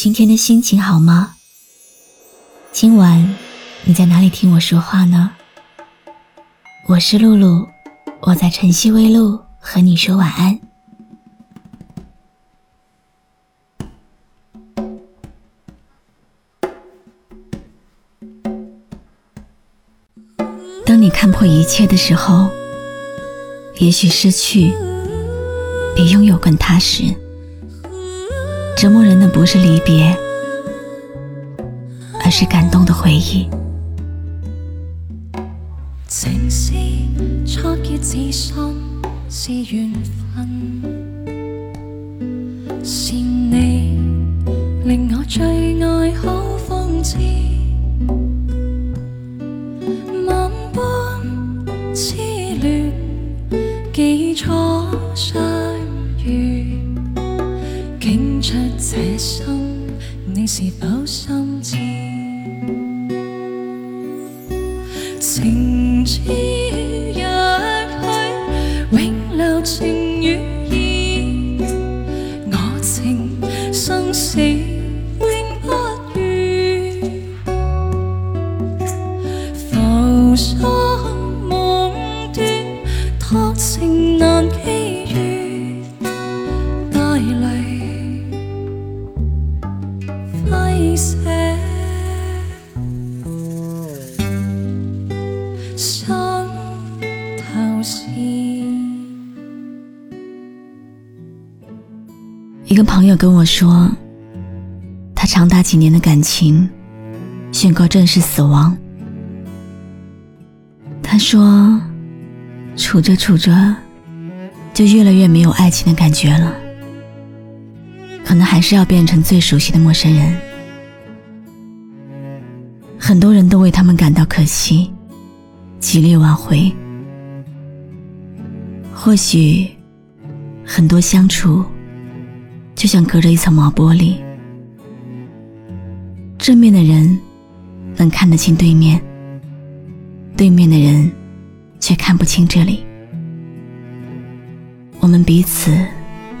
今天的心情好吗？今晚你在哪里听我说话呢？我是露露，我在晨曦微露和你说晚安。当你看破一切的时候，也许失去比拥有更踏实。折磨人的不是离别，而是感动的回忆。情是错结自心是缘分，是你令我最爱好风姿，出这心，你是否心一个朋友跟我说，他长达几年的感情宣告正式死亡。他说，处着处着，就越来越没有爱情的感觉了。可能还是要变成最熟悉的陌生人。很多人都为他们感到可惜，极力挽回。或许，很多相处就像隔着一层毛玻璃，正面的人能看得清对面，对面的人却看不清这里。我们彼此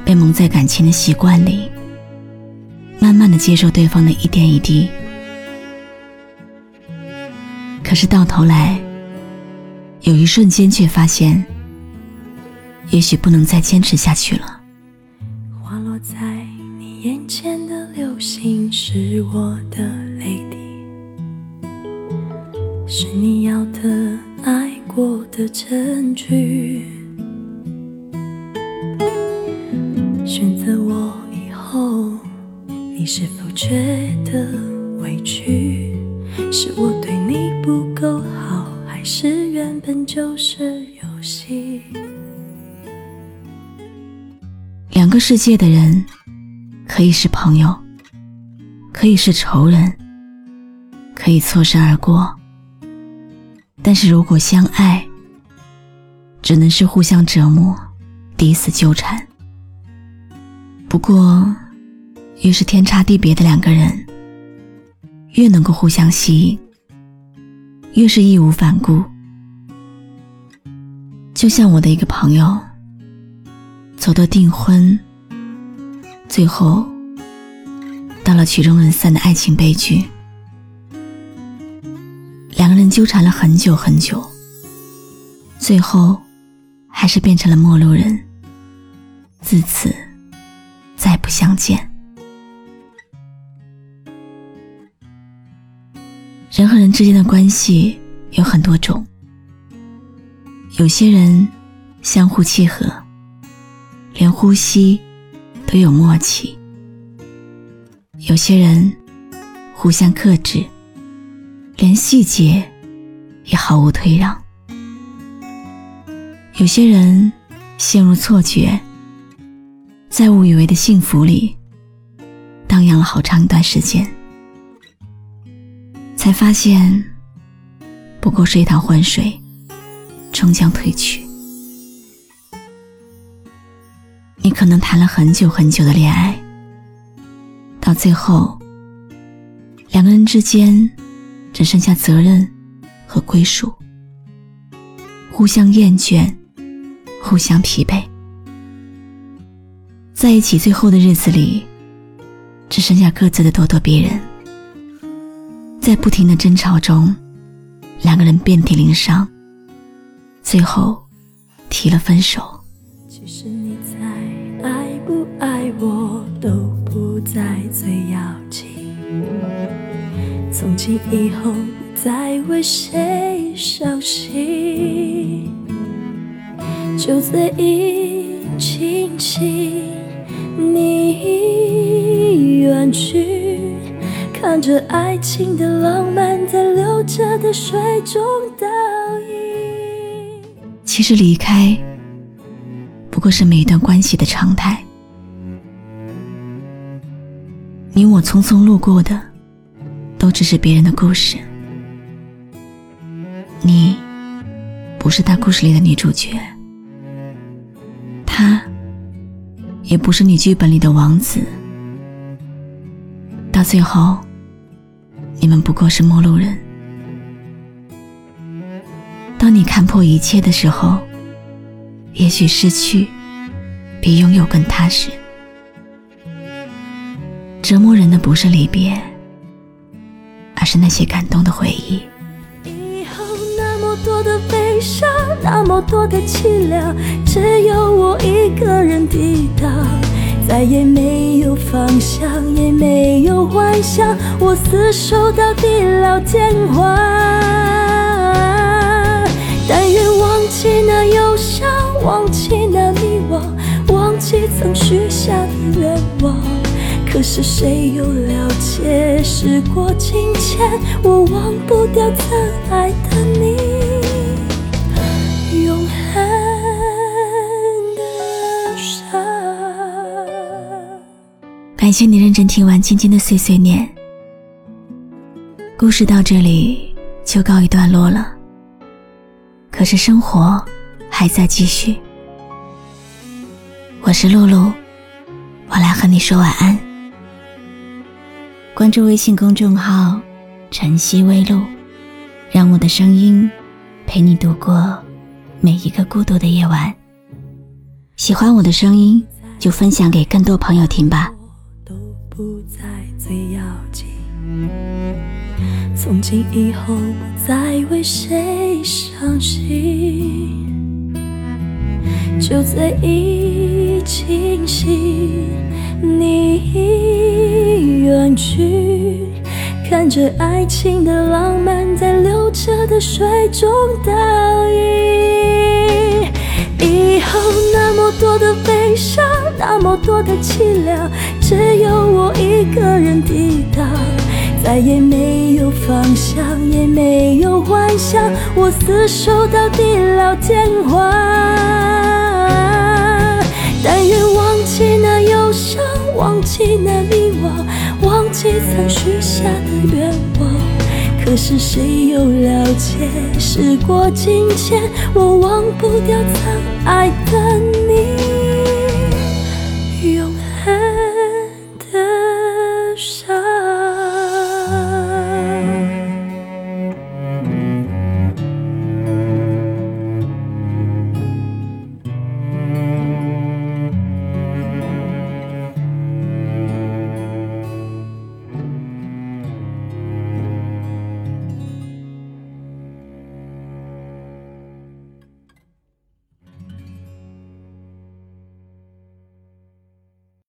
被蒙在感情的习惯里。慢慢的接受对方的一点一滴，可是到头来，有一瞬间却发现，也许不能再坚持下去了。滑落在你眼前的流星是我的泪滴，是你要的爱过的证据，选择我以后。你是否觉得委屈？是我对你不够好，是原本就是游戏？两个世界的人，可以是朋友，可以是仇人，可以错身而过。但是如果相爱，只能是互相折磨，彼此纠缠。不过。越是天差地别的两个人，越能够互相吸引，越是义无反顾。就像我的一个朋友，走到订婚，最后到了曲终人散的爱情悲剧。两个人纠缠了很久很久，最后还是变成了陌路人，自此再不相见。人和人之间的关系有很多种，有些人相互契合，连呼吸都有默契；有些人互相克制，连细节也毫无退让；有些人陷入错觉，在误以为的幸福里荡漾了好长一段时间。才发现不过是一塘浑水，终将退去。你可能谈了很久很久的恋爱，到最后，两个人之间只剩下责任和归属，互相厌倦，互相疲惫。在一起最后的日子里，只剩下各自的咄咄逼人。在不停的争吵中，两个人遍体鳞伤，最后提了分手。其实你在爱不爱我都不再最要紧，从今以后不再为谁伤心，酒醉一清醒，你远去。看着爱情的浪漫在流着的水中倒影。其实离开不过是每一段关系的常态。你我匆匆路过的，都只是别人的故事。你不是他故事里的女主角，他也不是你剧本里的王子。到最后。你们不过是陌路人。当你看破一切的时候，也许失去比拥有更踏实。折磨人的不是离别，而是那些感动的回忆。多的悲伤，那么多的凄凉，只有我一个人抵挡。再也没有方向，也没有幻想，我厮守到地老天荒。但愿忘记那忧伤，忘记那迷惘，忘记曾许下的愿望。可是谁又了解，时过境迁，我忘不掉曾爱的你。感谢你认真听完今天的碎碎念，故事到这里就告一段落了。可是生活还在继续。我是露露，我来和你说晚安。关注微信公众号“晨曦微露”，让我的声音陪你度过每一个孤独的夜晚。喜欢我的声音，就分享给更多朋友听吧。不再最要紧，从今以后不再为谁伤心。酒醉已清醒，你已远去，看着爱情的浪漫在流着的水中倒影。以后那么多的悲伤，那么多的凄凉，只有我一个人抵挡。再也没有方向，也没有幻想，我厮守到地老天荒。但愿忘记那忧伤，忘记那迷惘，忘记曾许下的愿望。可是谁又了解，时过境迁，我忘不掉曾爱的你。